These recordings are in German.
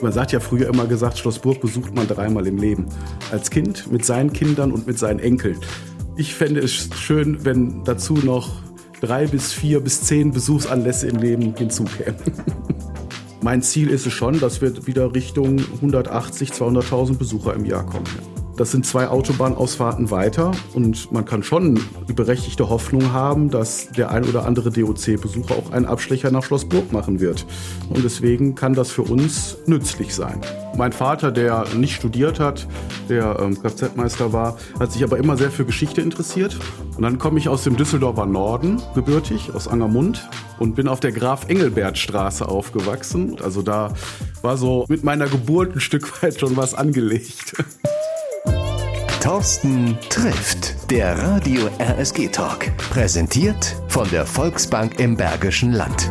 Man sagt ja früher immer gesagt, Schloss Burg besucht man dreimal im Leben. Als Kind, mit seinen Kindern und mit seinen Enkeln. Ich fände es schön, wenn dazu noch drei bis vier bis zehn Besuchsanlässe im Leben hinzukämen. mein Ziel ist es schon, dass wir wieder Richtung 180, 200.000 Besucher im Jahr kommen. Das sind zwei Autobahnausfahrten weiter und man kann schon die berechtigte Hoffnung haben, dass der ein oder andere DOC-Besucher auch einen Abstecher nach Schlossburg machen wird. Und deswegen kann das für uns nützlich sein. Mein Vater, der nicht studiert hat, der ähm, Kfz-Meister war, hat sich aber immer sehr für Geschichte interessiert. Und dann komme ich aus dem Düsseldorfer Norden, gebürtig, aus Angermund, und bin auf der Graf-Engelbert-Straße aufgewachsen. Also da war so mit meiner Geburt ein Stück weit schon was angelegt. Thorsten trifft der Radio RSG Talk. Präsentiert von der Volksbank im Bergischen Land.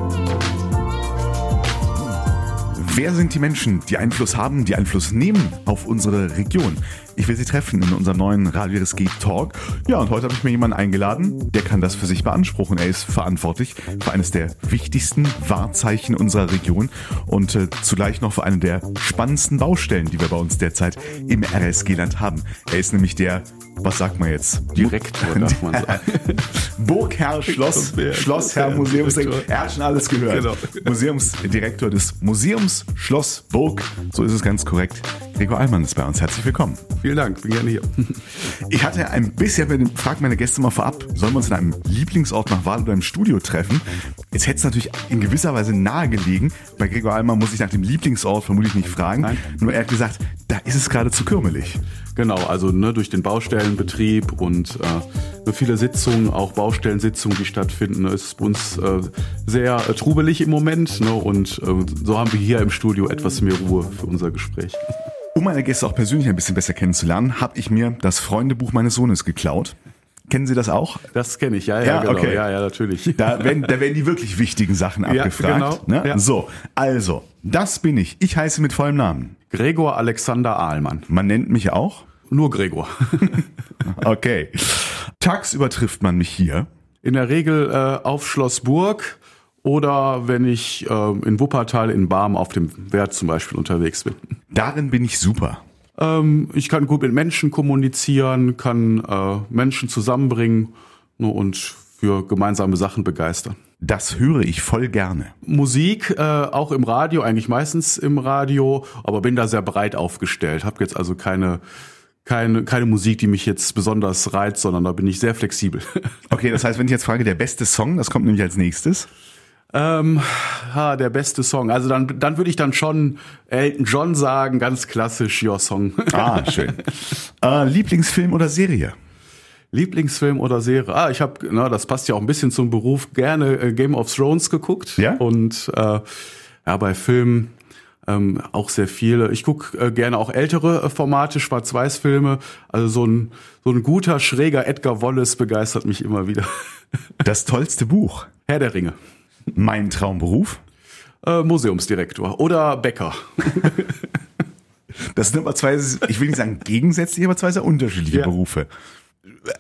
Wer sind die Menschen, die Einfluss haben, die Einfluss nehmen auf unsere Region? Ich will sie treffen in unserem neuen Radio RSG Talk. Ja, und heute habe ich mir jemanden eingeladen, der kann das für sich beanspruchen. Er ist verantwortlich für eines der wichtigsten Wahrzeichen unserer Region und äh, zugleich noch für eine der spannendsten Baustellen, die wir bei uns derzeit im RSG-Land haben. Er ist nämlich der was sagt man jetzt? Direktor, darf man sagen. Burgherr, Schloss, Schlossherr, Museumsdirektor. Er hat schon alles gehört. Genau. Museumsdirektor des Museums Schloss Burg. So ist es ganz korrekt. Gregor Allmann ist bei uns. Herzlich willkommen. Vielen Dank, bin gerne hier. Ich hatte ein bisschen, frag meine Gäste mal vorab, sollen wir uns in einem Lieblingsort nach Wahl oder im Studio treffen? Jetzt hätte es natürlich in gewisser Weise nahegelegen. Bei Gregor Allmann muss ich nach dem Lieblingsort vermutlich nicht fragen. Nein. Nur er hat gesagt, da ist es gerade zu kürmelig. Genau, also ne, durch den Baustellenbetrieb und äh, viele Sitzungen, auch Baustellensitzungen, die stattfinden, ist bei uns äh, sehr äh, trubelig im Moment. Ne, und äh, so haben wir hier im Studio etwas mehr Ruhe für unser Gespräch. Um meine Gäste auch persönlich ein bisschen besser kennenzulernen, habe ich mir das Freundebuch meines Sohnes geklaut. Kennen Sie das auch? Das kenne ich, ja, ja, ja, genau. okay. ja, ja, natürlich. Da werden, da werden die wirklich wichtigen Sachen abgefragt. Ja, genau. Ne? Ja. So, also, das bin ich. Ich heiße mit vollem Namen. Gregor Alexander Ahlmann. Man nennt mich auch? Nur Gregor. okay. Tagsüber trifft man mich hier. In der Regel äh, auf Schloss Burg oder wenn ich äh, in Wuppertal in Barm auf dem Wert zum Beispiel unterwegs bin. Darin bin ich super. Ähm, ich kann gut mit Menschen kommunizieren, kann äh, Menschen zusammenbringen ne, und für gemeinsame Sachen begeistern. Das höre ich voll gerne. Musik, äh, auch im Radio, eigentlich meistens im Radio, aber bin da sehr breit aufgestellt. Hab jetzt also keine keine, keine Musik, die mich jetzt besonders reizt, sondern da bin ich sehr flexibel. Okay, das heißt, wenn ich jetzt frage, der beste Song, das kommt nämlich als nächstes. Ähm, ha, der beste Song. Also dann, dann würde ich dann schon Elton John sagen, ganz klassisch Your Song. Ah, schön. äh, Lieblingsfilm oder Serie? Lieblingsfilm oder Serie? Ah, ich habe, na, das passt ja auch ein bisschen zum Beruf, gerne äh, Game of Thrones geguckt. Ja. Und äh, ja, bei Filmen ähm, auch sehr viele. Ich gucke äh, gerne auch ältere äh, Formate, Schwarz-Weiß-Filme. Also so ein, so ein guter, schräger Edgar Wallace begeistert mich immer wieder. Das tollste Buch? Herr der Ringe. Mein Traumberuf? Äh, Museumsdirektor oder Bäcker. Das sind aber zwei, ich will nicht sagen gegensätzlich, aber zwei sehr unterschiedliche ja. Berufe.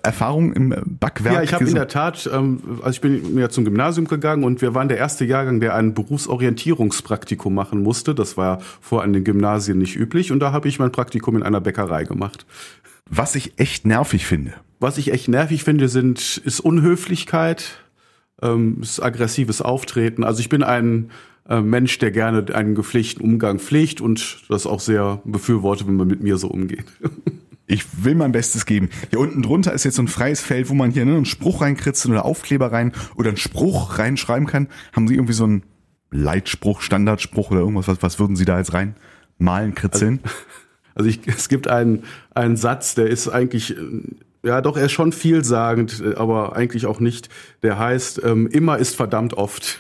Erfahrung im Backwerk? Ja, ich habe in der Tat, ähm, also ich bin ja zum Gymnasium gegangen und wir waren der erste Jahrgang, der ein Berufsorientierungspraktikum machen musste. Das war vor an den Gymnasien nicht üblich und da habe ich mein Praktikum in einer Bäckerei gemacht. Was ich echt nervig finde. Was ich echt nervig finde, sind ist Unhöflichkeit, ähm, ist aggressives Auftreten. Also ich bin ein äh, Mensch, der gerne einen gepflegten Umgang pflegt und das auch sehr befürwortet, wenn man mit mir so umgeht. Ich will mein Bestes geben. Hier unten drunter ist jetzt so ein freies Feld, wo man hier ne, einen Spruch reinkritzeln oder Aufkleber rein oder einen Spruch reinschreiben kann. Haben Sie irgendwie so einen Leitspruch, Standardspruch oder irgendwas? Was, was würden Sie da jetzt rein malen, kritzeln? Also, also ich, es gibt einen, einen Satz, der ist eigentlich ja, doch, er ist schon vielsagend, aber eigentlich auch nicht. Der heißt, ähm, immer ist verdammt oft.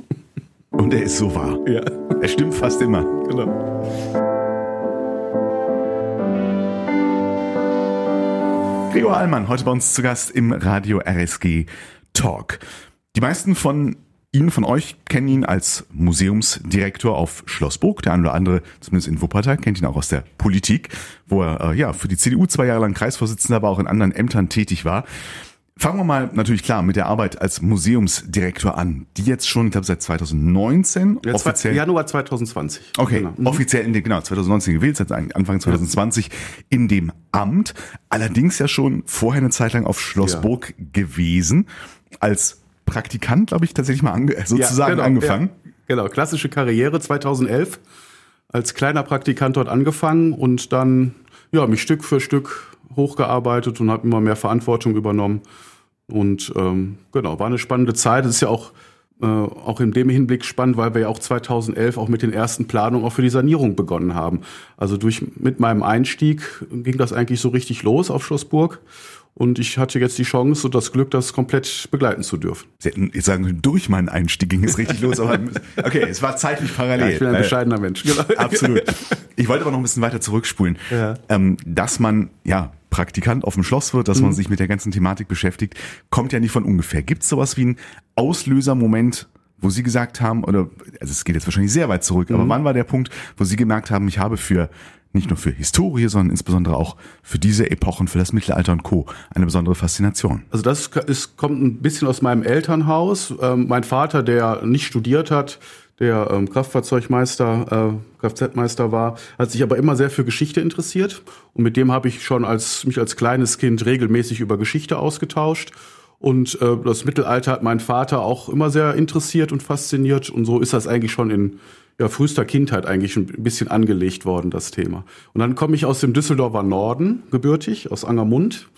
Und er ist so wahr. Ja. Er stimmt fast immer. Genau. Gregor Allmann, heute bei uns zu Gast im Radio RSG Talk. Die meisten von Ihnen, von euch, kennen ihn als Museumsdirektor auf Schlossburg. Der eine oder andere, zumindest in Wuppertal, kennt ihn auch aus der Politik, wo er äh, ja für die CDU zwei Jahre lang Kreisvorsitzender war, auch in anderen Ämtern tätig war. Fangen wir mal natürlich klar mit der Arbeit als Museumsdirektor an, die jetzt schon, ich glaube, seit 2019 Ja, offiziell. Januar 2020. Okay, Genau. Mhm. offiziell in dem, genau, 2019 gewählt, seit Anfang 2020 in dem Amt. Allerdings ja schon vorher eine Zeit lang auf Schlossburg gewesen. Als Praktikant, glaube ich, tatsächlich mal ange sozusagen genau, angefangen. Ja, genau, klassische Karriere 2011. Als kleiner Praktikant dort angefangen und dann ja, mich Stück für Stück hochgearbeitet und habe immer mehr Verantwortung übernommen. Und ähm, genau, war eine spannende Zeit. Es ist ja auch, äh, auch in dem Hinblick spannend, weil wir ja auch 2011 auch mit den ersten Planungen auch für die Sanierung begonnen haben. Also durch mit meinem Einstieg ging das eigentlich so richtig los auf Schlossburg. Und ich hatte jetzt die Chance und das Glück, das komplett begleiten zu dürfen. Sie hätten jetzt sagen können, durch meinen Einstieg ging es richtig los. Aber okay, es war zeitlich parallel. Ja, ich bin ein Äh, bescheidener Mensch. Genau. Absolut. Ich wollte aber noch ein bisschen weiter zurückspulen. Ja. Ähm, dass man ja Praktikant auf dem Schloss wird, dass Mhm. man sich mit der ganzen Thematik beschäftigt, kommt ja nicht von ungefähr. Gibt es sowas wie einen Auslösermoment, wo Sie gesagt haben, oder also es geht jetzt wahrscheinlich sehr weit zurück, Mhm. aber wann war der Punkt, wo Sie gemerkt haben, ich habe für nicht nur für Historie, sondern insbesondere auch für diese Epochen, für das Mittelalter und Co. eine besondere Faszination. Also das ist, kommt ein bisschen aus meinem Elternhaus. Ähm, mein Vater, der nicht studiert hat, der ähm, Kraftfahrzeugmeister, äh, Kfz-Meister war, hat sich aber immer sehr für Geschichte interessiert. Und mit dem habe ich schon als mich als kleines Kind regelmäßig über Geschichte ausgetauscht. Und äh, das Mittelalter hat mein Vater auch immer sehr interessiert und fasziniert. Und so ist das eigentlich schon in ja, frühester Kindheit eigentlich ein bisschen angelegt worden, das Thema. Und dann komme ich aus dem Düsseldorfer Norden, gebürtig, aus Angermund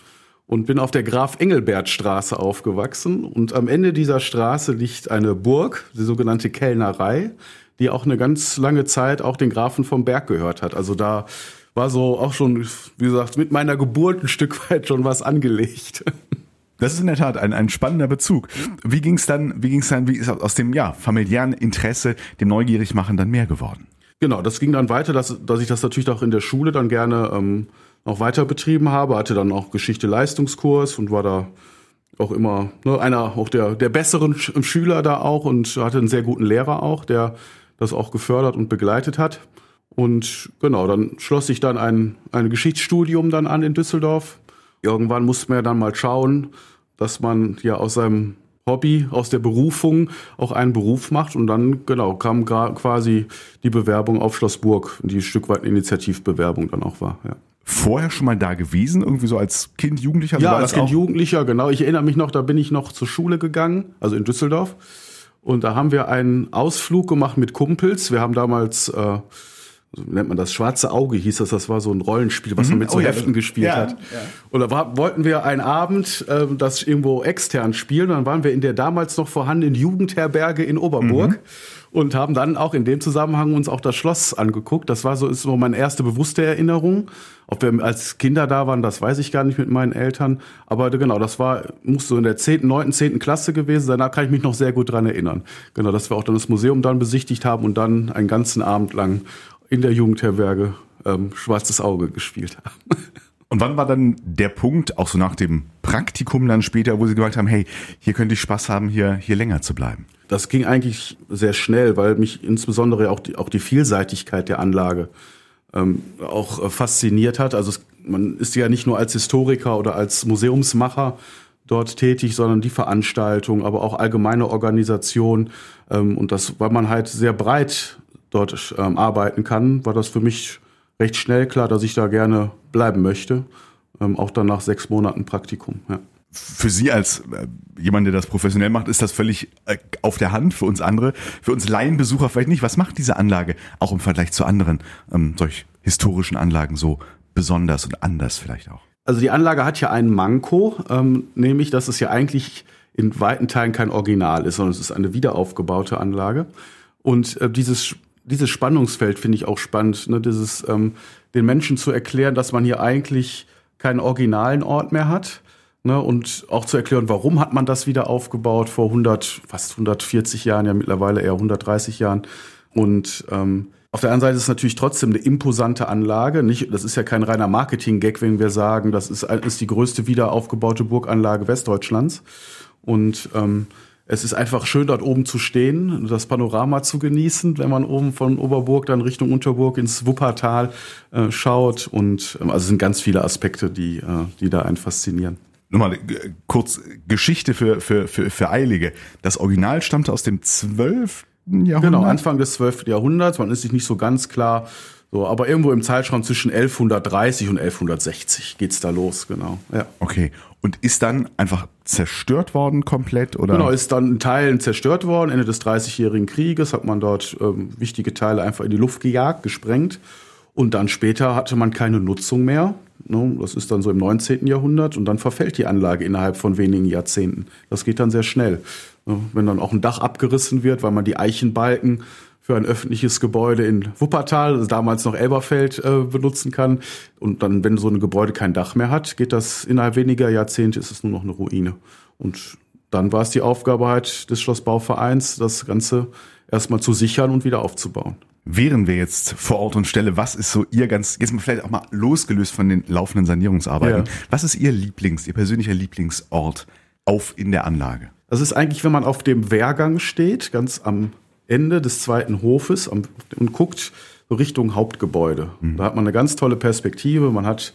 und bin auf der Graf Engelbert Straße aufgewachsen. Und am Ende dieser Straße liegt eine Burg, die sogenannte Kellnerei, die auch eine ganz lange Zeit auch den Grafen vom Berg gehört hat. Also da war so auch schon, wie gesagt, mit meiner Geburt ein Stück weit schon was angelegt. Das ist in der Tat ein, ein spannender Bezug. Wie ging es dann, wie ging es dann, wie ist aus dem ja, familiären Interesse, dem Neugierigmachen dann mehr geworden? Genau, das ging dann weiter, dass, dass ich das natürlich auch in der Schule dann gerne ähm, auch weiter betrieben habe, hatte dann auch Geschichte-Leistungskurs und war da auch immer ne, einer auch der, der besseren Sch Schüler da auch und hatte einen sehr guten Lehrer auch, der das auch gefördert und begleitet hat. Und genau, dann schloss ich dann ein, ein Geschichtsstudium dann an in Düsseldorf. Irgendwann musste man ja dann mal schauen, dass man ja aus seinem Hobby, aus der Berufung auch einen Beruf macht. Und dann, genau, kam quasi die Bewerbung auf Schloss Burg, die ein Stück weit eine Initiativbewerbung dann auch war. Ja. Vorher schon mal da gewesen, irgendwie so als Kind, Jugendlicher? Ja, als Kind Jugendlicher, genau. Ich erinnere mich noch, da bin ich noch zur Schule gegangen, also in Düsseldorf. Und da haben wir einen Ausflug gemacht mit Kumpels. Wir haben damals, äh, nennt man das, Schwarze Auge hieß das. Das war so ein Rollenspiel, was man mit so Oh ja, Heften gespielt ja, hat. ja. Und da war, wollten wir einen Abend äh, das irgendwo extern spielen. Dann waren wir in der damals noch vorhandenen Jugendherberge in Oberburg. Mhm. Und haben dann auch in dem Zusammenhang uns auch das Schloss angeguckt. Das war so, ist so meine erste bewusste Erinnerung. Ob wir als Kinder da waren, das weiß ich gar nicht mit meinen Eltern. Aber genau, das war, muss so in der 10., 9., 10. Klasse gewesen sein. Da kann ich mich noch sehr gut dran erinnern. Genau, dass wir auch dann das Museum dann besichtigt haben und dann einen ganzen Abend lang in der Jugendherberge ähm, Schwarzes Auge gespielt haben. Und wann war dann der Punkt, auch so nach dem Praktikum dann später, wo Sie gesagt haben, hey, hier könnte ich Spaß haben, hier, hier länger zu bleiben? Das ging eigentlich sehr schnell, weil mich insbesondere auch die, auch die Vielseitigkeit der Anlage ähm, auch äh, fasziniert hat. Also es, man ist ja nicht nur als Historiker oder als Museumsmacher dort tätig, sondern die Veranstaltung, aber auch allgemeine Organisation. Ähm, und das, weil man halt sehr breit dort ähm, arbeiten kann, war das für mich recht schnell klar, dass ich da gerne bleiben möchte. Ähm, auch dann nach sechs Monaten Praktikum. Ja. Für Sie als äh, jemand, der das professionell macht, ist das völlig äh, auf der Hand. Für uns andere, für uns Laienbesucher vielleicht nicht. Was macht diese Anlage auch im Vergleich zu anderen ähm, solch historischen Anlagen so besonders und anders vielleicht auch? Also die Anlage hat ja einen Manko, ähm, nämlich dass es ja eigentlich in weiten Teilen kein Original ist, sondern es ist eine wiederaufgebaute Anlage. Und äh, dieses, dieses Spannungsfeld finde ich auch spannend, ne? dieses ähm, den Menschen zu erklären, dass man hier eigentlich keinen originalen Ort mehr hat. Ne, und auch zu erklären, warum hat man das wieder aufgebaut vor 100, fast 140 Jahren, ja mittlerweile eher 130 Jahren. Und ähm, auf der anderen Seite ist es natürlich trotzdem eine imposante Anlage. Nicht, das ist ja kein reiner Marketing-Gag, wenn wir sagen, das ist, ist die größte wieder aufgebaute Burganlage Westdeutschlands. Und ähm, es ist einfach schön, dort oben zu stehen, das Panorama zu genießen, wenn man oben von Oberburg dann Richtung Unterburg ins Wuppertal äh, schaut. Und ähm, also es sind ganz viele Aspekte, die, äh, die da einen faszinieren. Nochmal äh, kurz Geschichte für, für, für, für Eilige. Das Original stammte aus dem 12. Jahrhundert? Genau, Anfang des 12. Jahrhunderts. Man ist sich nicht so ganz klar. So, aber irgendwo im Zeitraum zwischen 1130 und 1160 geht's da los, genau. Ja. Okay. Und ist dann einfach zerstört worden komplett oder? Genau, ist dann in Teilen zerstört worden. Ende des Dreißigjährigen Krieges hat man dort ähm, wichtige Teile einfach in die Luft gejagt, gesprengt. Und dann später hatte man keine Nutzung mehr. Ne? Das ist dann so im 19. Jahrhundert und dann verfällt die Anlage innerhalb von wenigen Jahrzehnten. Das geht dann sehr schnell. Ne? Wenn dann auch ein Dach abgerissen wird, weil man die Eichenbalken für ein öffentliches Gebäude in Wuppertal, also damals noch Elberfeld, äh, benutzen kann. Und dann, wenn so ein Gebäude kein Dach mehr hat, geht das innerhalb weniger Jahrzehnte, ist es nur noch eine Ruine. Und dann war es die Aufgabe halt des Schlossbauvereins, das Ganze erstmal zu sichern und wieder aufzubauen. Wären wir jetzt vor Ort und Stelle, was ist so Ihr ganz, jetzt mal vielleicht auch mal losgelöst von den laufenden Sanierungsarbeiten, ja. was ist Ihr Lieblings, Ihr persönlicher Lieblingsort auf in der Anlage? Das ist eigentlich, wenn man auf dem Wehrgang steht, ganz am Ende des zweiten Hofes und guckt so Richtung Hauptgebäude. Mhm. Da hat man eine ganz tolle Perspektive. Man hat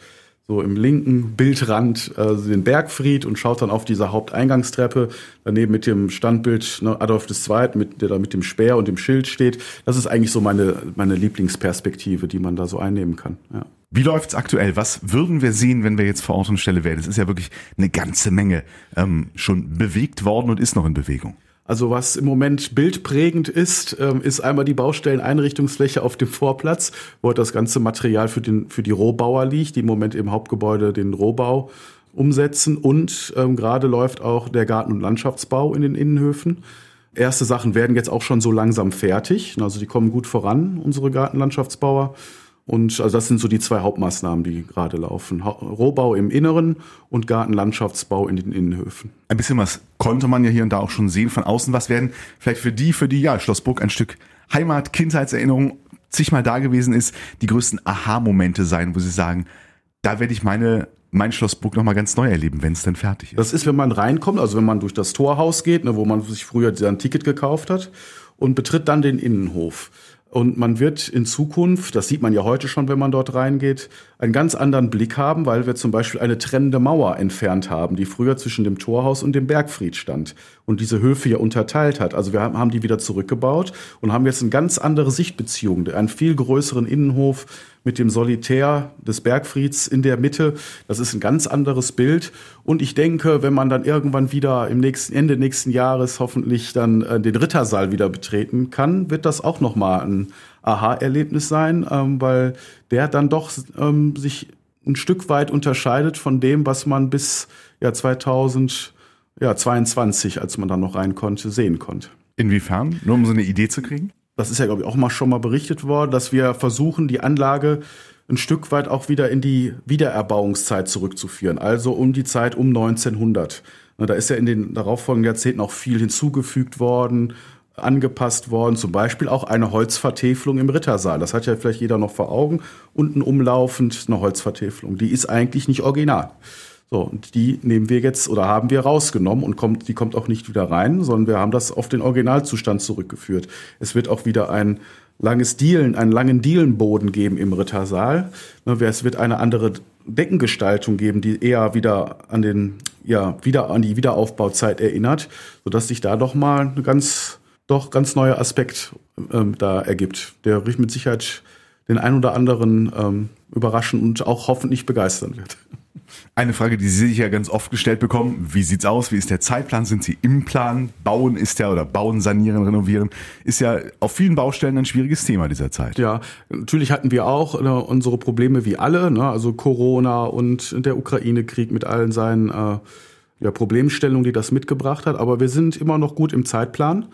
so im linken Bildrand äh, den Bergfried und schaut dann auf diese Haupteingangstreppe, daneben mit dem Standbild ne, Adolf II., mit, der da mit dem Speer und dem Schild steht. Das ist eigentlich so meine, meine Lieblingsperspektive, die man da so einnehmen kann. Ja. Wie läuft's aktuell? Was würden wir sehen, wenn wir jetzt vor Ort und Stelle wären? Es ist ja wirklich eine ganze Menge ähm, schon bewegt worden und ist noch in Bewegung. Also was im Moment bildprägend ist, ähm, ist einmal die Baustelleneinrichtungsfläche auf dem Vorplatz, wo das ganze Material für, den, für die Rohbauer liegt, die im Moment im Hauptgebäude den Rohbau umsetzen. Und ähm, gerade läuft auch der Garten- und Landschaftsbau in den Innenhöfen. Erste Sachen werden jetzt auch schon so langsam fertig. Also die kommen gut voran, unsere Gartenlandschaftsbauer. Und also das sind so die zwei Hauptmaßnahmen, die gerade laufen. Rohbau im Inneren und Gartenlandschaftsbau in den Innenhöfen. Ein bisschen was konnte man ja hier und da auch schon sehen von außen. Was werden vielleicht für die, für die ja Schlossburg ein Stück Heimat, Kindheitserinnerung zigmal da gewesen ist, die größten Aha-Momente sein, wo sie sagen, da werde ich meine mein Schlossburg nochmal ganz neu erleben, wenn es dann fertig ist. Das ist, wenn man reinkommt, also wenn man durch das Torhaus geht, ne, wo man sich früher ein Ticket gekauft hat und betritt dann den Innenhof. Und man wird in Zukunft, das sieht man ja heute schon, wenn man dort reingeht, einen ganz anderen Blick haben, weil wir zum Beispiel eine trennende Mauer entfernt haben, die früher zwischen dem Torhaus und dem Bergfried stand und diese Höfe ja unterteilt hat. Also wir haben die wieder zurückgebaut und haben jetzt eine ganz andere Sichtbeziehung, einen viel größeren Innenhof mit dem Solitär des Bergfrieds in der Mitte. Das ist ein ganz anderes Bild. Und ich denke, wenn man dann irgendwann wieder im nächsten Ende nächsten Jahres hoffentlich dann äh, den Rittersaal wieder betreten kann, wird das auch nochmal ein Aha-Erlebnis sein, ähm, weil der dann doch ähm, sich ein Stück weit unterscheidet von dem, was man bis ja 2022, als man dann noch rein konnte, sehen konnte. Inwiefern? Nur um so eine Idee zu kriegen? Das ist ja, glaube ich, auch mal schon mal berichtet worden, dass wir versuchen, die Anlage ein Stück weit auch wieder in die Wiedererbauungszeit zurückzuführen, also um die Zeit um 1900. Da ist ja in den darauffolgenden Jahrzehnten auch viel hinzugefügt worden, angepasst worden, zum Beispiel auch eine Holzvertäfelung im Rittersaal. Das hat ja vielleicht jeder noch vor Augen. Unten umlaufend eine Holzvertäfelung. Die ist eigentlich nicht original. So, und die nehmen wir jetzt oder haben wir rausgenommen und kommt, die kommt auch nicht wieder rein, sondern wir haben das auf den Originalzustand zurückgeführt. Es wird auch wieder ein langes Dielen, einen langen Dielenboden geben im Rittersaal. Ne, es wird eine andere Deckengestaltung geben, die eher wieder an den, ja, wieder an die Wiederaufbauzeit erinnert, sodass sich da doch mal eine ganz doch ganz neuer Aspekt ähm, da ergibt, der mit Sicherheit den ein oder anderen ähm, überraschen und auch hoffentlich begeistern wird. Eine Frage, die Sie sich ja ganz oft gestellt bekommen, wie sieht's aus? Wie ist der Zeitplan? Sind Sie im Plan? Bauen ist ja oder bauen, sanieren, renovieren ist ja auf vielen Baustellen ein schwieriges Thema dieser Zeit. Ja, natürlich hatten wir auch äh, unsere Probleme wie alle, ne? also Corona und der Ukraine-Krieg mit allen seinen äh, ja, Problemstellungen, die das mitgebracht hat. Aber wir sind immer noch gut im Zeitplan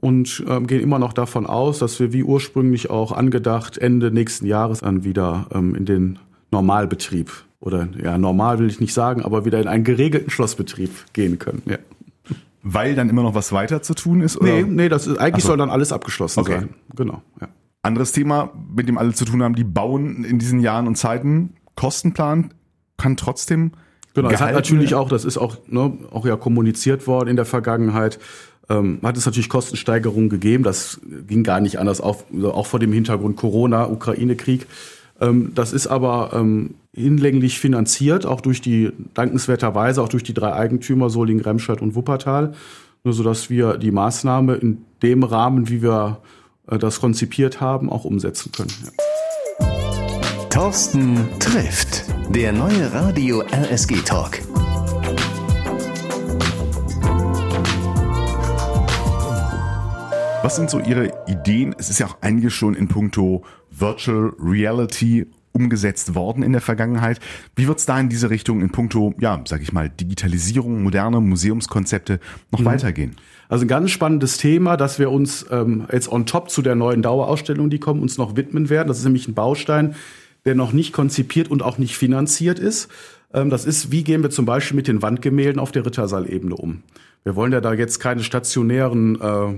und ähm, gehen immer noch davon aus, dass wir wie ursprünglich auch angedacht Ende nächsten Jahres dann wieder ähm, in den Normalbetrieb oder ja normal will ich nicht sagen, aber wieder in einen geregelten Schlossbetrieb gehen können. Ja. Weil dann immer noch was weiter zu tun ist? Oder? Nee, nee, das ist, eigentlich so. soll dann alles abgeschlossen okay. sein. Genau. Ja. Anderes Thema, mit dem alle zu tun haben, die bauen in diesen Jahren und Zeiten. Kostenplan kann trotzdem. Genau, es hat natürlich auch, das ist auch, ne, auch ja kommuniziert worden in der Vergangenheit, ähm, hat es natürlich Kostensteigerungen gegeben. Das ging gar nicht anders, auch, auch vor dem Hintergrund Corona, Ukraine-Krieg. Ähm, das ist aber ähm, hinlänglich finanziert, auch durch die, dankenswerterweise auch durch die drei Eigentümer Solingen, Remscheid und Wuppertal, nur so dass wir die Maßnahme in dem Rahmen, wie wir äh, das konzipiert haben, auch umsetzen können. Ja. Thorsten trifft, der neue Radio RSG Talk. Was sind so Ihre Ideen? Es ist ja auch einiges schon in puncto Virtual Reality umgesetzt worden in der Vergangenheit. Wie wird es da in diese Richtung in puncto, ja, sag ich mal, Digitalisierung, moderne Museumskonzepte noch mhm. weitergehen? Also ein ganz spannendes Thema, dass wir uns ähm, jetzt on top zu der neuen Dauerausstellung, die kommen, uns noch widmen werden. Das ist nämlich ein Baustein, der noch nicht konzipiert und auch nicht finanziert ist. Ähm, das ist, wie gehen wir zum Beispiel mit den Wandgemälden auf der Rittersaalebene um? Wir wollen ja da jetzt keine stationären äh,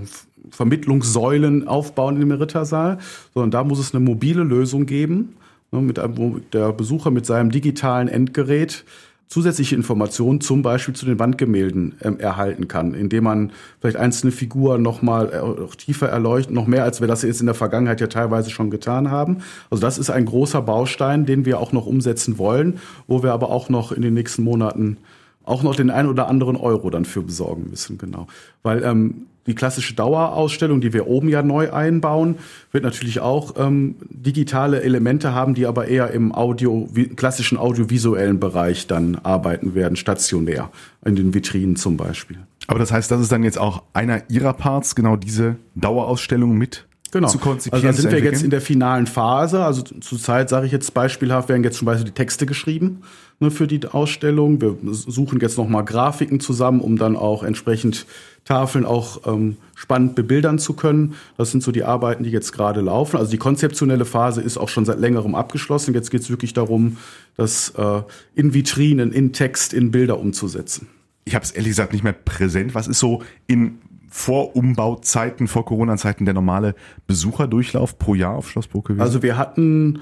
Vermittlungssäulen aufbauen im Rittersaal, sondern da muss es eine mobile Lösung geben, mit einem, wo der Besucher mit seinem digitalen Endgerät zusätzliche Informationen zum Beispiel zu den Wandgemälden ähm, erhalten kann, indem man vielleicht einzelne Figuren noch mal äh, tiefer erleuchtet, noch mehr als wir das jetzt in der Vergangenheit ja teilweise schon getan haben. Also das ist ein großer Baustein, den wir auch noch umsetzen wollen, wo wir aber auch noch in den nächsten Monaten auch noch den einen oder anderen Euro dann für besorgen müssen, genau. Weil ähm, die klassische Dauerausstellung, die wir oben ja neu einbauen, wird natürlich auch ähm, digitale Elemente haben, die aber eher im Audio, klassischen audiovisuellen Bereich dann arbeiten werden, stationär, in den Vitrinen zum Beispiel. Aber das heißt, das ist dann jetzt auch einer Ihrer Parts, genau diese Dauerausstellung mit genau. zu konzipieren. Also da sind wir jetzt in der finalen Phase. Also zurzeit sage ich jetzt beispielhaft, werden jetzt zum Beispiel die Texte geschrieben ne, für die Ausstellung. Wir suchen jetzt nochmal Grafiken zusammen, um dann auch entsprechend Tafeln auch ähm, spannend bebildern zu können. Das sind so die Arbeiten, die jetzt gerade laufen. Also die konzeptionelle Phase ist auch schon seit längerem abgeschlossen. Jetzt geht es wirklich darum, das äh, in Vitrinen, in Text, in Bilder umzusetzen. Ich habe es ehrlich gesagt nicht mehr präsent. Was ist so in vor Umbauzeiten, vor Corona-Zeiten der normale Besucherdurchlauf pro Jahr auf Schloss Burg gewesen? Also wir hatten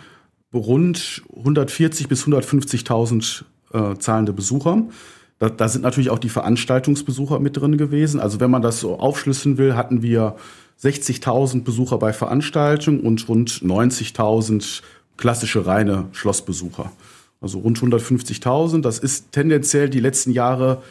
rund 140 bis 150.000 äh, zahlende Besucher. Da, da sind natürlich auch die Veranstaltungsbesucher mit drin gewesen. Also wenn man das so aufschlüsseln will, hatten wir 60.000 Besucher bei Veranstaltungen und rund 90.000 klassische reine Schlossbesucher. Also rund 150.000. Das ist tendenziell die letzten Jahre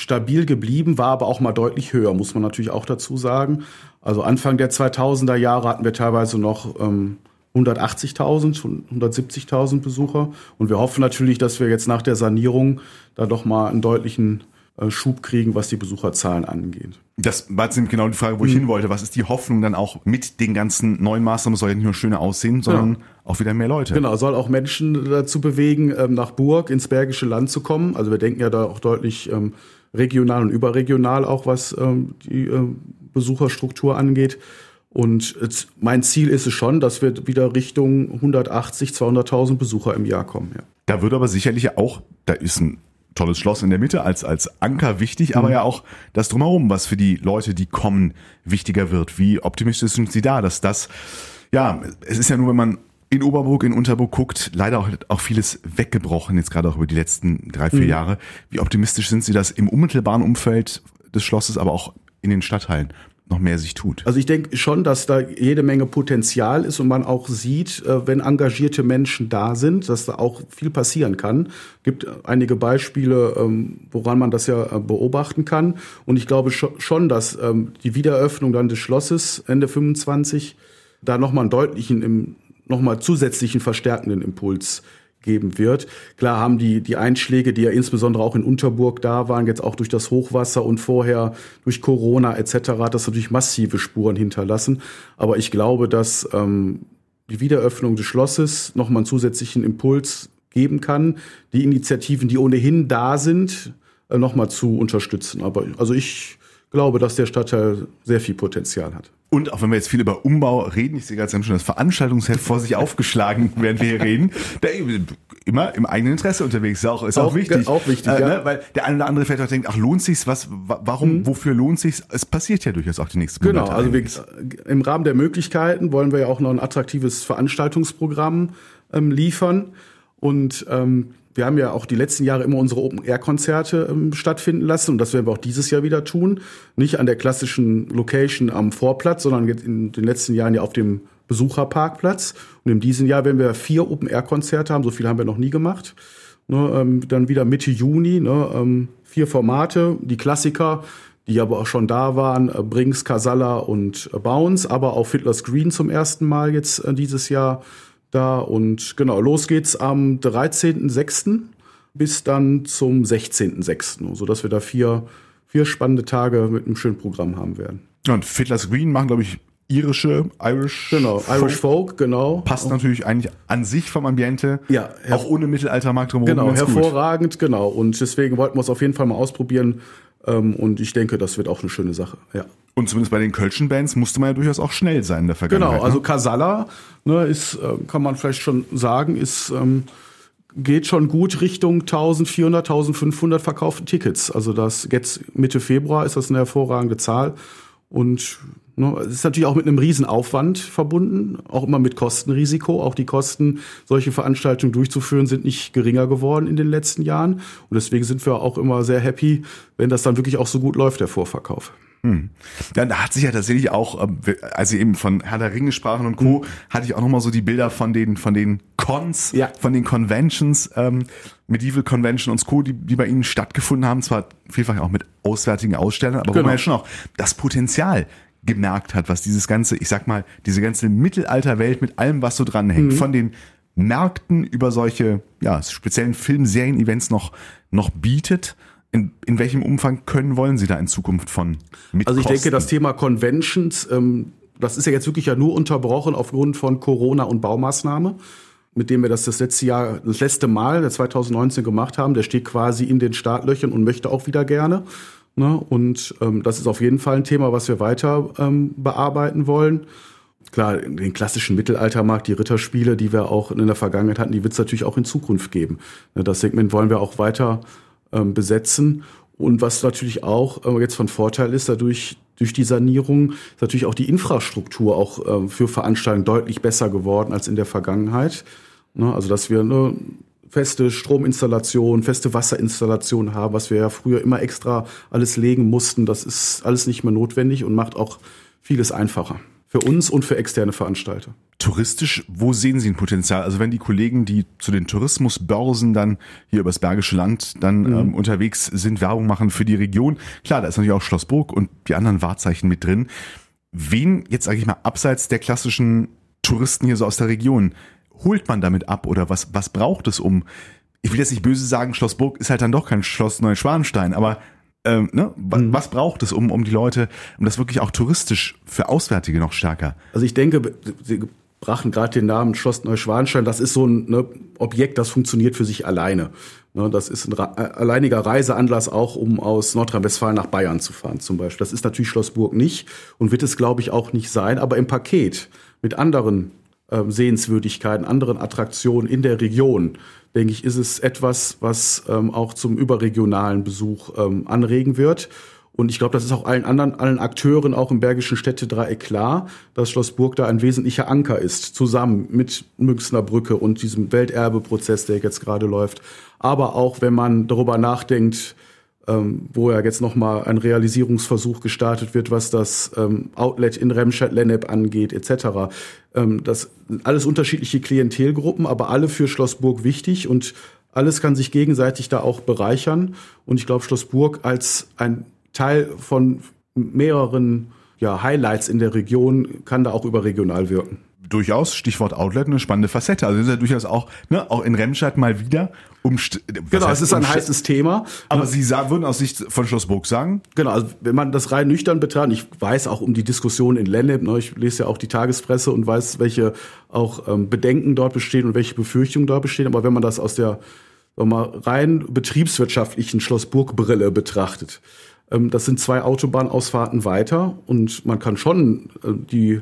stabil geblieben, war aber auch mal deutlich höher, muss man natürlich auch dazu sagen. Also Anfang der 2000er Jahre hatten wir teilweise noch ähm, 180.000, 170.000 Besucher. Und wir hoffen natürlich, dass wir jetzt nach der Sanierung da doch mal einen deutlichen äh, Schub kriegen, was die Besucherzahlen angeht. Das war jetzt genau die Frage, wo ich mhm. hin wollte. Was ist die Hoffnung dann auch mit den ganzen neuen Maßnahmen? soll ja nicht nur schöner aussehen, sondern genau. auch wieder mehr Leute. Genau, soll auch Menschen dazu bewegen, ähm, nach Burg ins Bergische Land zu kommen. Also wir denken ja da auch deutlich ähm, regional und überregional auch, was ähm, die Besucherstruktur angeht. Und mein Ziel ist es schon, dass wir wieder Richtung 180, 200.000 Besucher im Jahr kommen. Ja. Da wird aber sicherlich auch, da ist ein tolles Schloss in der Mitte als, als Anker wichtig, aber mhm. ja auch das Drumherum, was für die Leute, die kommen, wichtiger wird. Wie optimistisch sind Sie da, dass das, ja, es ist ja nur, wenn man in Oberburg, in Unterburg guckt, leider auch, auch vieles weggebrochen, jetzt gerade auch über die letzten drei, vier mhm. Jahre. Wie optimistisch sind Sie, dass im unmittelbaren Umfeld des Schlosses, aber auch in den Stadtteilen noch mehr sich tut. Also ich denke schon, dass da jede Menge Potenzial ist und man auch sieht, äh, wenn engagierte Menschen da sind, dass da auch viel passieren kann. Es gibt einige Beispiele, ähm, woran man das ja äh, beobachten kann. Und ich glaube schon, dass ähm, die Wiedereröffnung dann des Schlosses Ende 25 da nochmal einen deutlichen, nochmal zusätzlichen verstärkenden Impuls geben wird. Klar haben die, die Einschläge, die ja insbesondere auch in Unterburg da waren, jetzt auch durch das Hochwasser und vorher durch Corona etc., das natürlich massive Spuren hinterlassen. Aber ich glaube, dass ähm, die Wiederöffnung des Schlosses nochmal einen zusätzlichen Impuls geben kann, die Initiativen, die ohnehin da sind, äh, nochmal zu unterstützen. Aber also ich glaube, dass der Stadtteil sehr viel Potenzial hat. Und auch wenn wir jetzt viel über Umbau reden, ich sehe gerade, Sie haben schon das Veranstaltungsheft vor sich aufgeschlagen, während wir hier reden. Der, immer im eigenen Interesse unterwegs, ist auch, ist auch, auch wichtig. Auch wichtig, äh, ja. Ne? Weil der eine oder andere vielleicht auch denkt, ach, lohnt sich's, was, warum, mhm. wofür lohnt sich's? Es passiert ja durchaus auch die nächsten Monate. Genau, also wir, im Rahmen der Möglichkeiten wollen wir ja auch noch ein attraktives Veranstaltungsprogramm ähm, liefern. Und ähm, wir haben ja auch die letzten Jahre immer unsere Open-Air-Konzerte ähm, stattfinden lassen und das werden wir auch dieses Jahr wieder tun. Nicht an der klassischen Location am Vorplatz, sondern in den letzten Jahren ja auf dem Besucherparkplatz. Und in diesem Jahr werden wir vier Open-Air-Konzerte haben. So viel haben wir noch nie gemacht. Ne, ähm, dann wieder Mitte Juni, ne, ähm, vier Formate, die Klassiker, die aber auch schon da waren, äh, Brinks, Casalla und äh, Bounce, aber auch Fiddler's Green zum ersten Mal jetzt äh, dieses Jahr da. Und genau, los geht's am 13.06. bis dann zum 16.06., sodass wir da vier, vier spannende Tage mit einem schönen Programm haben werden. Und Fiddler's Green machen, glaube ich, irische, Irish Genau, Irish Folk, genau. Passt natürlich eigentlich an sich vom Ambiente. Ja, auch ohne Mittelaltermarkt drumherum. Genau, ganz gut. hervorragend, genau. Und deswegen wollten wir es auf jeden Fall mal ausprobieren. Ähm, und ich denke, das wird auch eine schöne Sache. Ja. Und zumindest bei den Kölschen Bands musste man ja durchaus auch schnell sein in der Vergangenheit. Genau, also ne? Casalla ne, ist, äh, kann man vielleicht schon sagen, ist ähm, geht schon gut Richtung 1400, 1500 verkaufte Tickets. Also das jetzt Mitte Februar ist das eine hervorragende Zahl und ne, es ist natürlich auch mit einem Riesenaufwand verbunden, auch immer mit Kostenrisiko. Auch die Kosten, solche Veranstaltungen durchzuführen, sind nicht geringer geworden in den letzten Jahren und deswegen sind wir auch immer sehr happy, wenn das dann wirklich auch so gut läuft, der Vorverkauf. Dann da hat sich ja tatsächlich auch, ähm, als Sie eben von Herr der Ringe sprachen und Co., hatte ich auch nochmal so die Bilder von den, von den Cons, Ja. von den Conventions, ähm, Medieval Convention und Co., die, die bei Ihnen stattgefunden haben, zwar vielfach auch mit auswärtigen Ausstellern, aber wo Genau. man ja schon auch das Potenzial gemerkt hat, was dieses ganze, ich sag mal, diese ganze Mittelalterwelt mit allem, was so dranhängt, von den Märkten über solche, ja, speziellen Film-Serien-Events noch, noch bietet. In, in welchem Umfang können, wollen Sie da in Zukunft von mit Also ich denke, das Thema Conventions, ähm, das ist ja jetzt wirklich ja nur unterbrochen aufgrund von Corona und Baumaßnahme, mit dem wir das das letzte Jahr, das letzte Mal, der 2019 gemacht haben. Der steht quasi in den Startlöchern und möchte auch wieder gerne. Ne? Und ähm, das ist auf jeden Fall ein Thema, was wir weiter ähm, bearbeiten wollen. Klar, den klassischen Mittelaltermarkt, die Ritterspiele, die wir auch in der Vergangenheit hatten, die wird es natürlich auch in Zukunft geben. Ne, Das Segment wollen wir auch weiter ähm, besetzen. Und was natürlich auch äh, jetzt von Vorteil ist, dadurch durch die Sanierung ist natürlich auch die Infrastruktur auch ähm, für Veranstaltungen deutlich besser geworden als in der Vergangenheit. Ne, Also dass wir eine feste Strominstallation, feste Wasserinstallation haben, was wir ja früher immer extra alles legen mussten. Das ist alles nicht mehr notwendig und macht auch vieles einfacher. Für uns und für externe Veranstalter. Touristisch, wo sehen Sie ein Potenzial? Also wenn die Kollegen, die zu den Tourismusbörsen dann hier übers Bergische Land dann ähm, unterwegs sind, Werbung machen für die Region, klar, da ist natürlich auch Schlossburg und die anderen Wahrzeichen mit drin. Wen jetzt sage ich mal abseits der klassischen Touristen hier so aus der Region holt man damit ab oder was was braucht es um? Ich will jetzt nicht böse sagen, Schlossburg ist halt dann doch kein Schloss Neuschwanstein, aber ähm, ne, wa- was braucht es, um, um die Leute, um das wirklich auch touristisch für Auswärtige noch stärker? Also ich denke, Sie brachen gerade den Namen Schloss Neuschwanstein. Das ist so ein ne, Objekt, das funktioniert für sich alleine. Ne, das ist ein äh, alleiniger Reiseanlass auch, um aus Nordrhein-Westfalen nach Bayern zu fahren zum Beispiel. Das ist natürlich Schlossburg nicht und wird es, glaube ich, auch nicht sein. Aber im Paket mit anderen ähm, Sehenswürdigkeiten, anderen Attraktionen in der Region, denke ich, ist es etwas, was ähm, auch zum überregionalen Besuch ähm, anregen wird. Und ich glaube, das ist auch allen anderen, allen Akteuren auch im Bergischen Städtedreieck klar, dass Schlossburg da ein wesentlicher Anker ist, zusammen mit Münchner Brücke und diesem Welterbeprozess, der jetzt gerade läuft. Aber auch, wenn man darüber nachdenkt, ähm, wo ja jetzt nochmal ein Realisierungsversuch gestartet wird, was das ähm, Outlet in Remscheid-Lennep angeht, etc. Ähm, das sind alles unterschiedliche Klientelgruppen, aber alle für Schlossburg wichtig und alles kann sich gegenseitig da auch bereichern. Und ich glaube, Schlossburg als ein Teil von mehreren ja, Highlights in der Region kann da auch überregional wirken. Durchaus, Stichwort Outlet, eine spannende Facette. Also das ist ja durchaus auch, ne, auch in Remscheid mal wieder umst Genau, es ist ein heißes Thema. Aber Sie sa- würden aus Sicht von Schlossburg sagen, Genau, also wenn man das rein nüchtern betrachtet, ich weiß auch um die Diskussion in Lennep, ne, ich lese ja auch die Tagespresse und weiß, welche auch ähm, Bedenken dort bestehen und welche Befürchtungen dort bestehen, aber wenn man das aus der sagen mal, rein betriebswirtschaftlichen Schlossburg-Brille betrachtet, ähm, das sind zwei Autobahnausfahrten weiter und man kann schon äh, die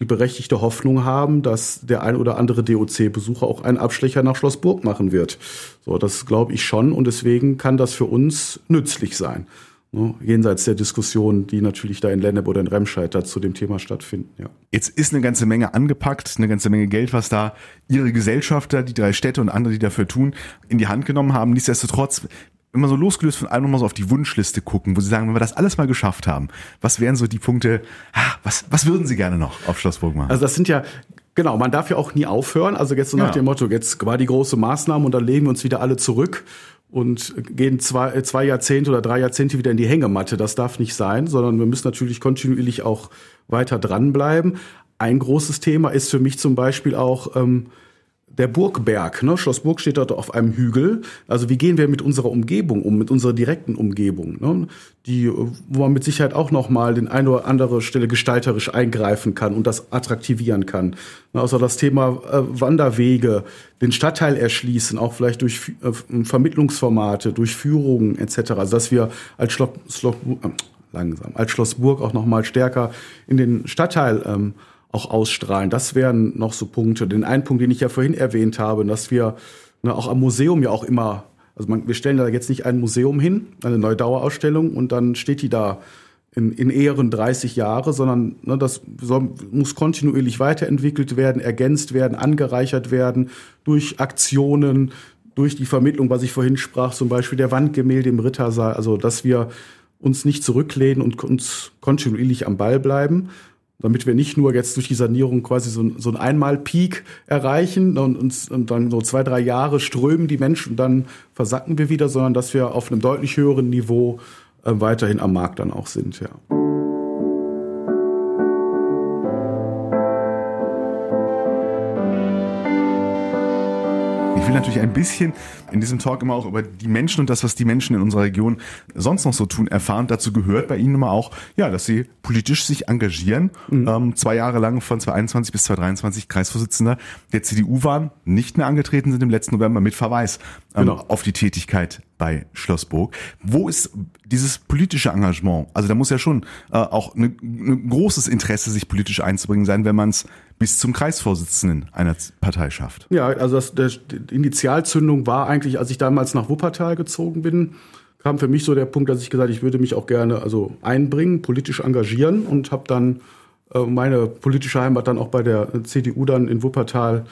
die berechtigte Hoffnung haben, dass der ein oder andere DOC-Besucher auch einen Abstecher nach Schlossburg machen wird. So, das glaube ich schon und deswegen kann das für uns nützlich sein. Ne, jenseits der Diskussion, die natürlich da in Lennep oder in Remscheid da zu dem Thema stattfinden. Ja. jetzt ist eine ganze Menge angepackt, eine ganze Menge Geld, was da Ihre Gesellschafter, die drei Städte und andere, die dafür tun, in die Hand genommen haben. Nichtsdestotrotz, wenn wir so losgelöst von allem nochmal so auf die Wunschliste gucken, wo Sie sagen, wenn wir das alles mal geschafft haben, was wären so die Punkte, was, was würden Sie gerne noch auf Schloss Burg machen? Also das sind ja Genau, man darf ja auch nie aufhören. Also jetzt so nach ja. dem Motto, jetzt war die große Maßnahme und dann legen wir uns wieder alle zurück und gehen zwei, zwei Jahrzehnte oder drei Jahrzehnte wieder in die Hängematte. Das darf nicht sein, sondern wir müssen natürlich kontinuierlich auch weiter dranbleiben. Ein großes Thema ist für mich zum Beispiel auch ähm, der Burgberg, ne? Schloss Burg steht dort auf einem Hügel. Also wie gehen wir mit unserer Umgebung um, mit unserer direkten Umgebung, ne? die, wo man mit Sicherheit auch noch mal den eine oder andere Stelle gestalterisch eingreifen kann und das attraktivieren kann. Also das Thema äh, Wanderwege, den Stadtteil erschließen, auch vielleicht durch äh, Vermittlungsformate, durch Führungen etc. Also dass wir als Schloss, Schloss äh, langsam als Schloss Burg auch noch mal stärker in den Stadtteil ähm, auch ausstrahlen. Das wären noch so Punkte. Den einen Punkt, den ich ja vorhin erwähnt habe, dass wir ne, auch am Museum ja auch immer, also man, wir stellen da jetzt nicht ein Museum hin, eine neue Dauerausstellung und dann steht die da in, in Ehren 30 Jahre, sondern ne, das soll, muss kontinuierlich weiterentwickelt werden, ergänzt werden, angereichert werden durch Aktionen, durch die Vermittlung, was ich vorhin sprach, zum Beispiel der Wandgemälde im Rittersaal, also dass wir uns nicht zurücklehnen und uns kontinuierlich am Ball bleiben, damit wir nicht nur jetzt durch die Sanierung quasi so, so einen Einmal-Peak erreichen und, uns, und dann so zwei, drei Jahre strömen die Menschen und dann versacken wir wieder, sondern dass wir auf einem deutlich höheren Niveau äh, weiterhin am Markt dann auch sind, ja. will natürlich ein bisschen in diesem Talk immer auch über die Menschen und das, was die Menschen in unserer Region sonst noch so tun, erfahren. Dazu gehört bei Ihnen immer auch, ja, dass Sie politisch sich engagieren. Mhm. Ähm, zwei Jahre lang von 2021 bis 2023 Kreisvorsitzender der CDU waren, nicht mehr angetreten sind im letzten November mit Verweis ähm, genau. auf die Tätigkeit bei Schlossburg. Wo ist dieses politische Engagement? Also da muss ja schon äh, auch ein ne, ne großes Interesse, sich politisch einzubringen sein, wenn man es bis zum Kreisvorsitzenden einer Partei schafft. Ja, also das, der, die Initialzündung war eigentlich, als ich damals nach Wuppertal gezogen bin, kam für mich so der Punkt, dass ich gesagt, ich würde mich auch gerne also einbringen, politisch engagieren und habe dann äh, meine politische Heimat dann auch bei der CDU dann in Wuppertal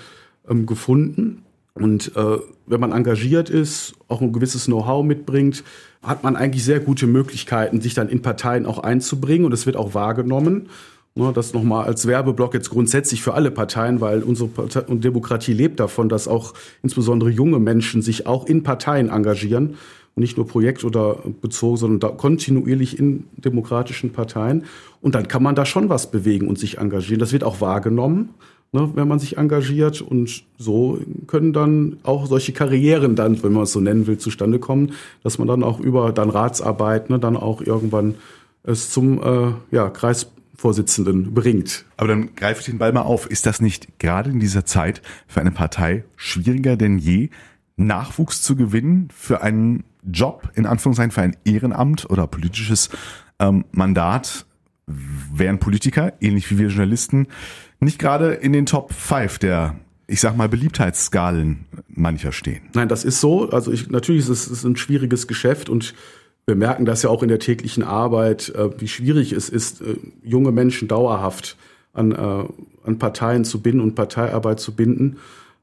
ähm, gefunden. Und äh, wenn man engagiert ist, auch ein gewisses Know-how mitbringt, hat man eigentlich sehr gute Möglichkeiten, sich dann in Parteien auch einzubringen und es wird auch wahrgenommen. Ne, das nochmal als Werbeblock jetzt grundsätzlich für alle Parteien, weil unsere Partei und Demokratie lebt davon, dass auch insbesondere junge Menschen sich auch in Parteien engagieren und nicht nur projekt- oder bezogen, sondern kontinuierlich in demokratischen Parteien. Und dann kann man da schon was bewegen und sich engagieren. Das wird auch wahrgenommen, ne, wenn man sich engagiert. Und so können dann auch solche Karrieren dann, wenn man es so nennen will, zustande kommen, dass man dann auch über dann Ratsarbeit, ne, dann auch irgendwann es zum äh, ja, Kreis Vorsitzenden bringt. Aber dann greife ich den Ball mal auf. Ist das nicht gerade in dieser Zeit für eine Partei schwieriger denn je, Nachwuchs zu gewinnen für einen Job, in Anführungszeichen, für ein Ehrenamt oder politisches ähm, Mandat? Wären Politiker, ähnlich wie wir Journalisten, nicht gerade in den Top 5 der ich sag mal, Beliebtheitsskalen mancher stehen. Nein, das ist so. Also ich, natürlich ist es ist ein schwieriges Geschäft und wir merken das ja auch in der täglichen Arbeit, äh, wie schwierig es ist, äh, junge Menschen dauerhaft an, äh, an Parteien zu binden und Parteiarbeit zu binden.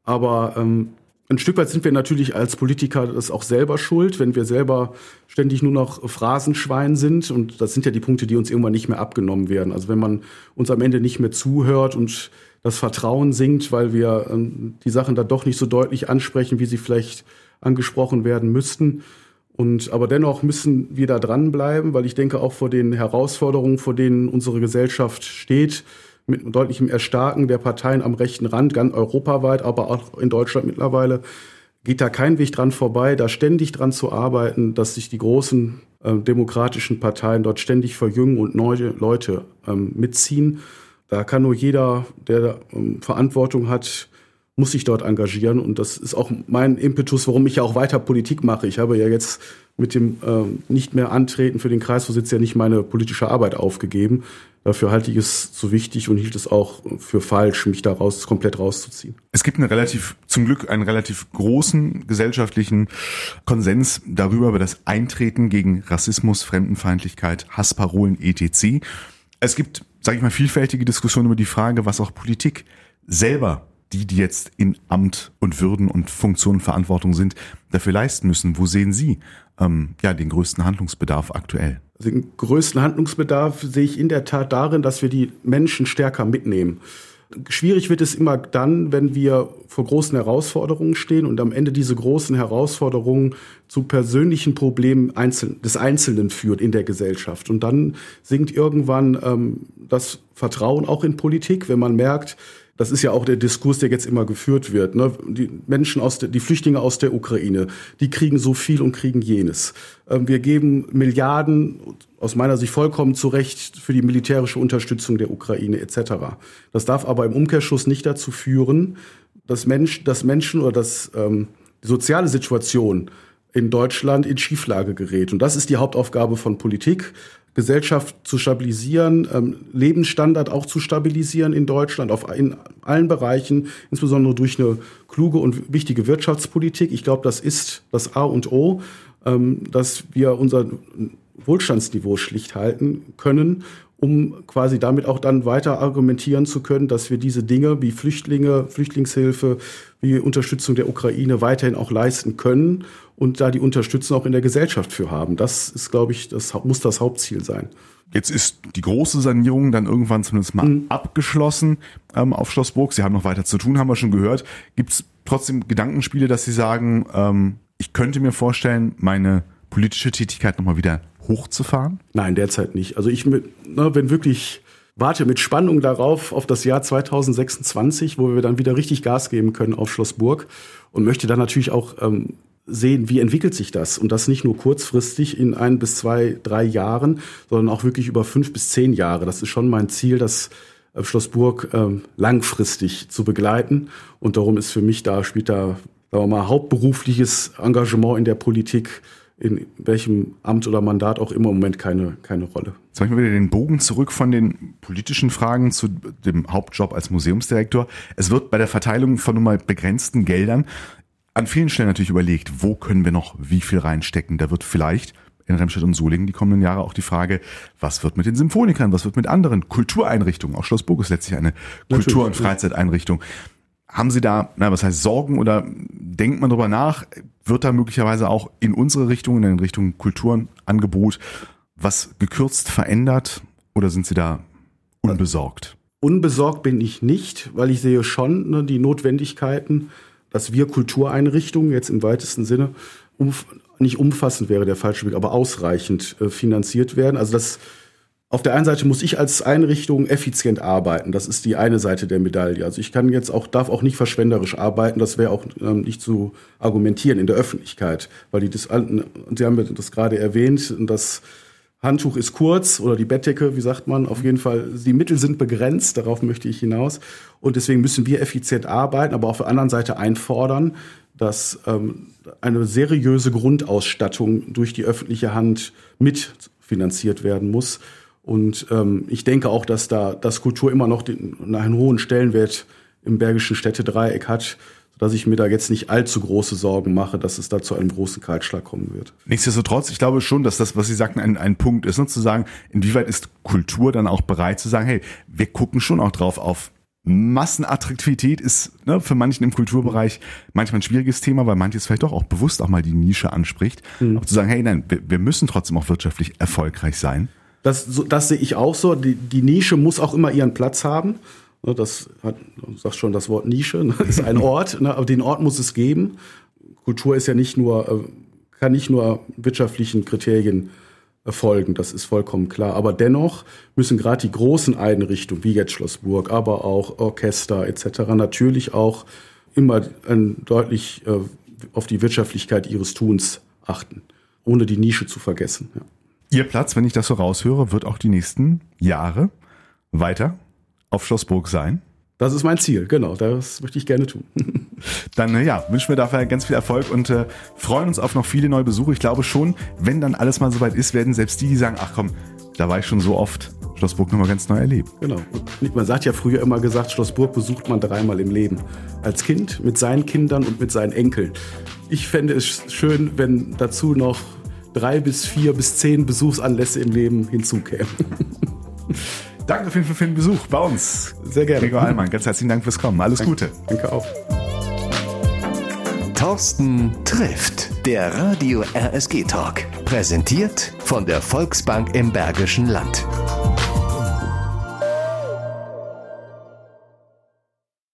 Aber ähm, ein Stück weit sind wir natürlich als Politiker das auch selber schuld, wenn wir selber ständig nur noch Phrasenschwein sind. Und das sind ja die Punkte, die uns irgendwann nicht mehr abgenommen werden. Also wenn man uns am Ende nicht mehr zuhört und das Vertrauen sinkt, weil wir ähm, die Sachen da doch nicht so deutlich ansprechen, wie sie vielleicht angesprochen werden müssten, und aber dennoch müssen wir da dranbleiben, weil ich denke auch vor den Herausforderungen, vor denen unsere Gesellschaft steht, mit deutlichem Erstarken der Parteien am rechten Rand, ganz europaweit, aber auch in Deutschland mittlerweile, geht da kein Weg dran vorbei, da ständig dran zu arbeiten, dass sich die großen äh, demokratischen Parteien dort ständig verjüngen und neue Leute ähm, mitziehen. Da kann nur jeder, der ähm, Verantwortung hat, muss sich dort engagieren. Und das ist auch mein Impetus, warum ich ja auch weiter Politik mache. Ich habe ja jetzt mit dem äh, nicht mehr Antreten für den Kreisvorsitz ja nicht meine politische Arbeit aufgegeben. Dafür halte ich es so wichtig und hielt es auch für falsch, mich daraus komplett rauszuziehen. Es gibt einen relativ, zum Glück einen relativ großen gesellschaftlichen Konsens darüber, über das Eintreten gegen Rassismus, Fremdenfeindlichkeit, Hassparolen, etc. Es gibt, sage ich mal, vielfältige Diskussionen über die Frage, was auch Politik selber die, die jetzt in Amt und Würden und Funktion und Verantwortung sind, dafür leisten müssen? Wo sehen Sie ähm, ja, den größten Handlungsbedarf aktuell? Den größten Handlungsbedarf sehe ich in der Tat darin, dass wir die Menschen stärker mitnehmen. Schwierig wird es immer dann, wenn wir vor großen Herausforderungen stehen und am Ende diese großen Herausforderungen zu persönlichen Problemen des Einzelnen führt in der Gesellschaft. Und dann sinkt irgendwann ähm, das Vertrauen auch in Politik, wenn man merkt, das ist ja auch der Diskurs, der jetzt immer geführt wird. Ne? Die Menschen aus der, die Flüchtlinge aus der Ukraine, die kriegen so viel und kriegen jenes. Ähm, wir geben Milliarden, aus meiner Sicht vollkommen zu Recht, für die militärische Unterstützung der Ukraine etc. Das darf aber im Umkehrschluss nicht dazu führen, dass, Mensch, dass Menschen oder dass ähm, die soziale Situation in Deutschland in Schieflage gerät. Und das ist die Hauptaufgabe von Politik. Gesellschaft zu stabilisieren, ähm, Lebensstandard auch zu stabilisieren in Deutschland, auf in allen Bereichen, insbesondere durch eine kluge und wichtige Wirtschaftspolitik. Ich glaube, das ist das A und O, ähm, dass wir unser Wohlstandsniveau schlicht halten können, um quasi damit auch dann weiter argumentieren zu können, dass wir diese Dinge wie Flüchtlinge, Flüchtlingshilfe, wie Unterstützung der Ukraine weiterhin auch leisten können und da die Unterstützung auch in der Gesellschaft für haben. Das ist, glaube ich, das muss das Hauptziel sein. Jetzt ist die große Sanierung dann irgendwann zumindest mal mhm. abgeschlossen ähm, auf Schlossburg. Sie haben noch weiter zu tun, haben wir schon gehört. Gibt es trotzdem Gedankenspiele, dass Sie sagen, ähm, ich könnte mir vorstellen, meine politische Tätigkeit nochmal wieder hochzufahren? Nein, derzeit nicht. Also ich, ne, wenn wirklich warte mit Spannung darauf, auf das Jahr 2026, wo wir dann wieder richtig Gas geben können auf Schlossburg und möchte dann natürlich auch ähm, sehen, wie entwickelt sich das. Und das nicht nur kurzfristig in ein bis zwei, drei Jahren, sondern auch wirklich über fünf bis zehn Jahre. Das ist schon mein Ziel, das äh, Schloss ähm, langfristig zu begleiten. Und darum ist für mich da, spielt da, sagen wir mal, hauptberufliches Engagement in der Politik in welchem Amt oder Mandat auch immer im Moment keine, keine Rolle. Jetzt machen wir wieder den Bogen zurück von den politischen Fragen zu dem Hauptjob als Museumsdirektor. Es wird bei der Verteilung von nun mal begrenzten Geldern an vielen Stellen natürlich überlegt, wo können wir noch wie viel reinstecken. Da wird vielleicht in Remscheid und Solingen die kommenden Jahre auch die Frage, was wird mit den Symphonikern, was wird mit anderen Kultureinrichtungen? Auch Schloss Burg ist letztlich eine Kultur- und Freizeiteinrichtung. Haben Sie da, na, was heißt Sorgen oder denkt man darüber nach? Wird da möglicherweise auch in unsere Richtung, in Richtung Kulturangebot, was gekürzt verändert oder sind Sie da unbesorgt? Unbesorgt bin ich nicht, weil ich sehe schon ne, die Notwendigkeiten, dass wir Kultureinrichtungen jetzt im weitesten Sinne umf nicht umfassend wäre der falsche Weg, aber ausreichend äh, finanziert werden. Also das auf der einen Seite muss ich als Einrichtung effizient arbeiten. Das ist die eine Seite der Medaille. Also ich kann jetzt auch, darf auch nicht verschwenderisch arbeiten. Das wäre auch ähm, nicht zu argumentieren in der Öffentlichkeit, weil die das, Sie haben das gerade erwähnt, dass Handtuch ist kurz oder die Bettdecke, wie sagt man, auf jeden Fall, die Mittel sind begrenzt, darauf möchte ich hinaus. Und deswegen müssen wir effizient arbeiten, aber auf der anderen Seite einfordern, dass ähm, eine seriöse Grundausstattung durch die öffentliche Hand mitfinanziert werden muss. Und ähm, ich denke auch, dass da das Kultur immer noch den, einen hohen Stellenwert im Bergischen Städtedreieck hat dass ich mir da jetzt nicht allzu große Sorgen mache, dass es da zu einem großen Kaltschlag kommen wird. Nichtsdestotrotz, ich glaube schon, dass das, was Sie sagten, ein, ein Punkt ist, ne, zu sagen, inwieweit ist Kultur dann auch bereit zu sagen, hey, wir gucken schon auch drauf auf Massenattraktivität ist ne, für manchen im Kulturbereich manchmal ein schwieriges Thema, weil manches vielleicht doch auch bewusst auch mal die Nische anspricht. Mhm. Auch zu sagen, hey, nein, wir, wir müssen trotzdem auch wirtschaftlich erfolgreich sein. Das, das sehe ich auch so. Die, die Nische muss auch immer ihren Platz haben. Ne, das hat, du sagst schon das Wort Nische, ne, ist ein Ort, ne, aber den Ort muss es geben. Kultur ist ja nicht nur, äh, kann nicht nur wirtschaftlichen Kriterien erfolgen, das ist vollkommen klar. Aber dennoch müssen gerade die großen Einrichtungen, wie jetzt Schlossburg, aber auch Orchester etc., natürlich auch immer deutlich äh, auf die Wirtschaftlichkeit ihres Tuns achten, ohne die Nische zu vergessen. Ja. Ihr Platz, wenn ich das so raushöre, wird auch die nächsten Jahre weiter auf Schlossburg sein? Das ist mein Ziel, genau. Das möchte ich gerne tun. Dann äh, ja, wünschen wir dafür ganz viel Erfolg und äh, freuen uns auf noch viele neue Besuche. Ich glaube schon, wenn dann alles mal soweit ist, werden selbst die, die sagen, ach komm, da war ich schon so oft, Schlossburg nochmal ganz neu erleben. Genau. Man sagt ja früher immer gesagt, Schlossburg besucht man dreimal im Leben. Als Kind, mit seinen Kindern und mit seinen Enkeln. Ich fände es schön, wenn dazu noch drei bis vier bis zehn Besuchsanlässe im Leben hinzukämen. Danke auf jeden Fall für den Besuch bei uns. Sehr gerne. Gregor Allmann, ganz herzlichen Dank fürs Kommen. Alles Gute. Danke auch. Thorsten trifft. Der Radio RSG Talk. Präsentiert von der Volksbank im Bergischen Land.